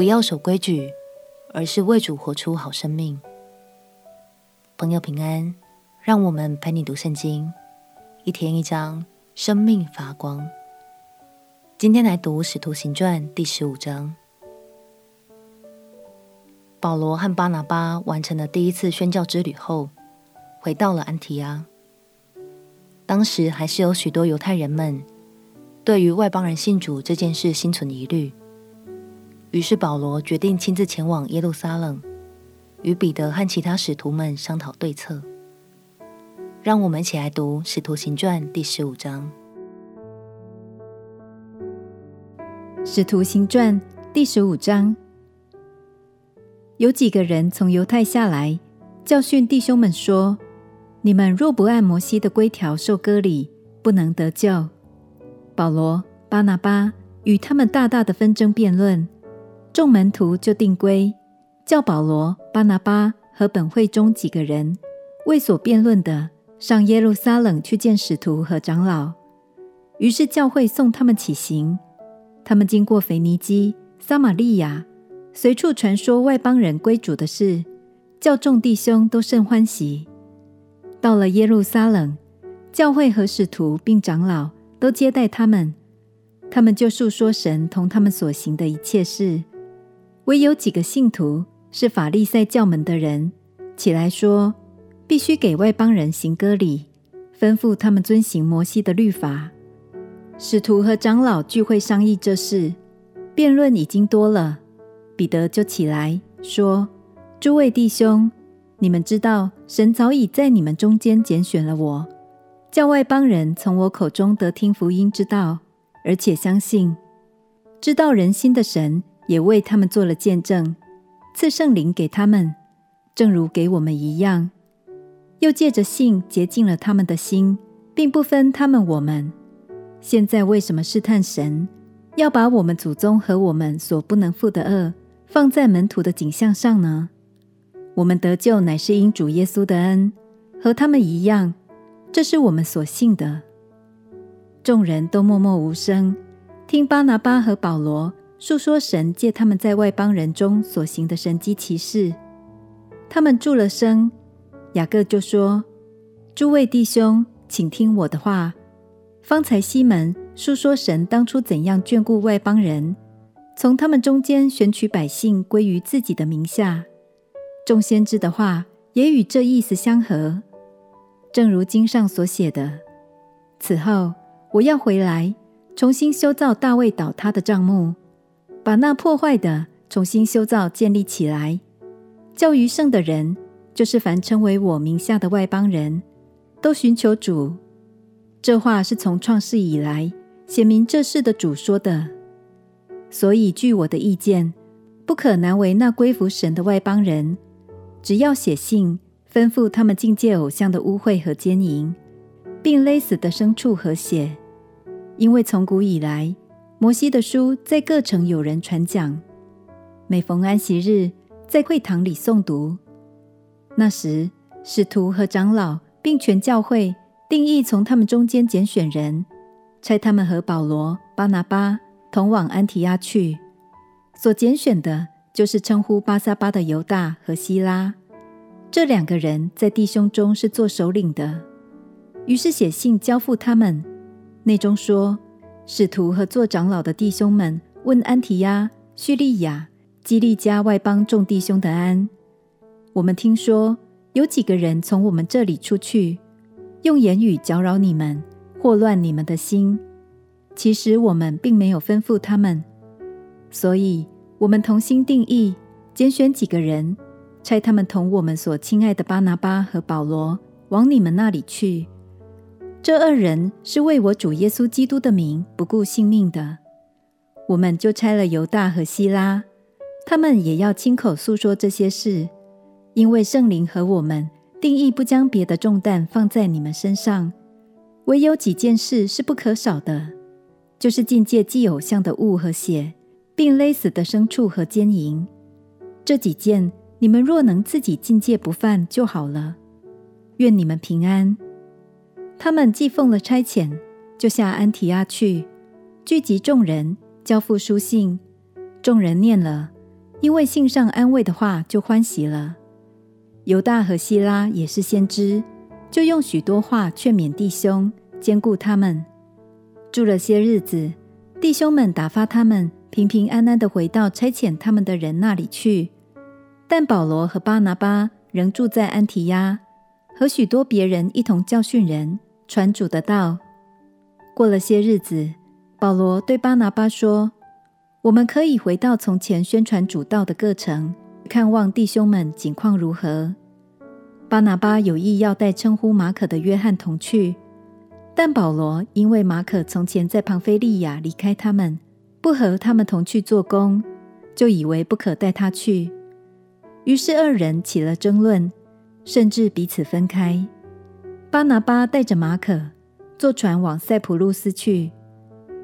不要守规矩，而是为主活出好生命。朋友平安，让我们陪你读圣经，一天一章，生命发光。今天来读《使徒行传》第十五章。保罗和巴拿巴完成了第一次宣教之旅后，回到了安提阿。当时还是有许多犹太人们对于外邦人信主这件事心存疑虑，于是保罗决定亲自前往耶路撒冷，与彼得和其他使徒们商讨对策。让我们一起来读《使徒行传》第十五章。《使徒行传》第十五章。有几个人从犹太下来，教训弟兄们说：“你们若不按摩西的规条受割礼，不能得救。”保罗、巴拿巴与他们大大的纷争辩论，众门徒就定规，叫保罗、巴拿巴和本会中几个人为所辩论的上耶路撒冷去见使徒和长老。于是教会送他们起行，他们经过腓尼基、撒玛利亚。随处传说外邦人归主的事，叫众弟兄都甚欢喜。到了耶路撒冷，教会和使徒并长老都接待他们，他们就述说神同他们所行的一切事。唯有几个信徒是法利赛教门的人，起来说，必须给外邦人行割礼，吩咐他们遵行摩西的律法。使徒和长老聚会商议这事，辩论已经多了。彼得就起来说：“诸位弟兄，你们知道，神早已在你们中间拣选了我，叫外邦人从我口中得听福音之道，而且相信。知道人心的神也为他们做了见证，赐圣灵给他们，正如给我们一样。又借着信洁净了他们的心，并不分他们我们。现在为什么试探神，要把我们祖宗和我们所不能负的轭？”放在门徒的颈项上呢？我们得救乃是因主耶稣的恩，和他们一样，这是我们所信的。众人都默默无声，听巴拿巴和保罗述说神借他们在外邦人中所行的神迹奇事。他们住了声，雅各就说：“诸位弟兄，请听我的话。方才西门述说神当初怎样眷顾外邦人。”从他们中间选取百姓归于自己的名下，众先知的话也与这意思相合。正如经上所写的：“此后我要回来，重新修造大卫倒塌的帐幕，把那破坏的重新修造建立起来，叫余剩的人，就是凡称为我名下的外邦人，都寻求主。”这话是从创世以来显明这事的主说的。所以，据我的意见，不可难为那归服神的外邦人，只要写信吩咐他们禁戒偶像的污秽和奸淫，并勒死的牲畜和血。因为从古以来，摩西的书在各城有人传讲，每逢安息日，在会堂里诵读。那时，使徒和长老并全教会定义从他们中间拣选人，差他们和保罗、巴拿巴。同往安提亚去，所拣选的就是称呼巴萨巴的犹大和希拉，这两个人在弟兄中是做首领的。于是写信交付他们，内中说：使徒和做长老的弟兄们问安提亚、叙利亚、基利加外邦众弟兄的安。我们听说有几个人从我们这里出去，用言语搅扰你们，祸乱你们的心。其实我们并没有吩咐他们，所以我们同心定意拣选几个人，差他们同我们所亲爱的巴拿巴和保罗往你们那里去。这二人是为我主耶稣基督的名不顾性命的。我们就差了犹大和希拉，他们也要亲口诉说这些事，因为圣灵和我们定义不将别的重担放在你们身上，唯有几件事是不可少的。就是禁戒祭偶像的物和血，并勒死的牲畜和奸淫。这几件，你们若能自己禁戒不犯就好了。愿你们平安。他们既奉了差遣，就下安提阿去，聚集众人，交付书信。众人念了，因为信上安慰的话，就欢喜了。犹大和希拉也是先知，就用许多话劝勉弟兄，坚固他们。住了些日子，弟兄们打发他们平平安安的回到差遣他们的人那里去。但保罗和巴拿巴仍住在安提亚，和许多别人一同教训人，传主的道。过了些日子，保罗对巴拿巴说：“我们可以回到从前宣传主道的各城，看望弟兄们景况如何。”巴拿巴有意要带称呼马可的约翰同去，但保罗因为马可从前在庞菲利亚离开他们，不和他们同去做工，就以为不可带他去。于是二人起了争论，甚至彼此分开。巴拿巴带着马可坐船往塞浦路斯去，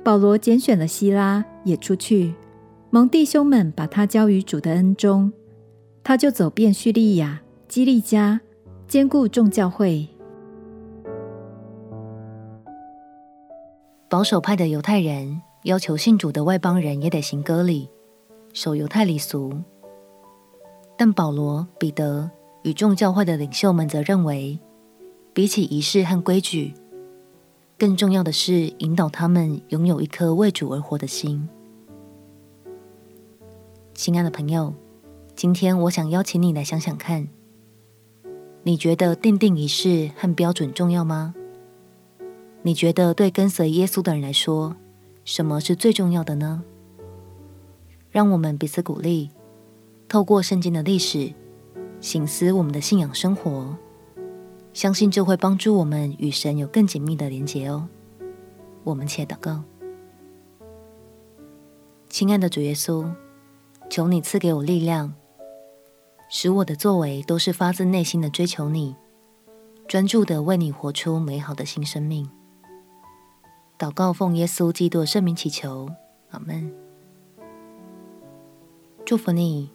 保罗拣选了希拉也出去，蒙弟兄们把他交于主的恩中，他就走遍叙利亚、基利家，兼顾众教会。保守派的犹太人要求信主的外邦人也得行割礼，守犹太礼俗。但保罗、彼得与众教会的领袖们则认为，比起仪式和规矩，更重要的是引导他们拥有一颗为主而活的心。亲爱的朋友，今天我想邀请你来想想看，你觉得定定仪式和标准重要吗？你觉得对跟随耶稣的人来说，什么是最重要的呢？让我们彼此鼓励。透过圣经的历史，省思我们的信仰生活，相信这会帮助我们与神有更紧密的连结哦。我们且祷告：亲爱的主耶稣，求你赐给我力量，使我的作为都是发自内心的追求你，专注的为你活出美好的新生命。祷告奉耶稣基督的圣名祈求，阿门。祝福你。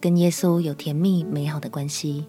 跟耶稣有甜蜜美好的关系，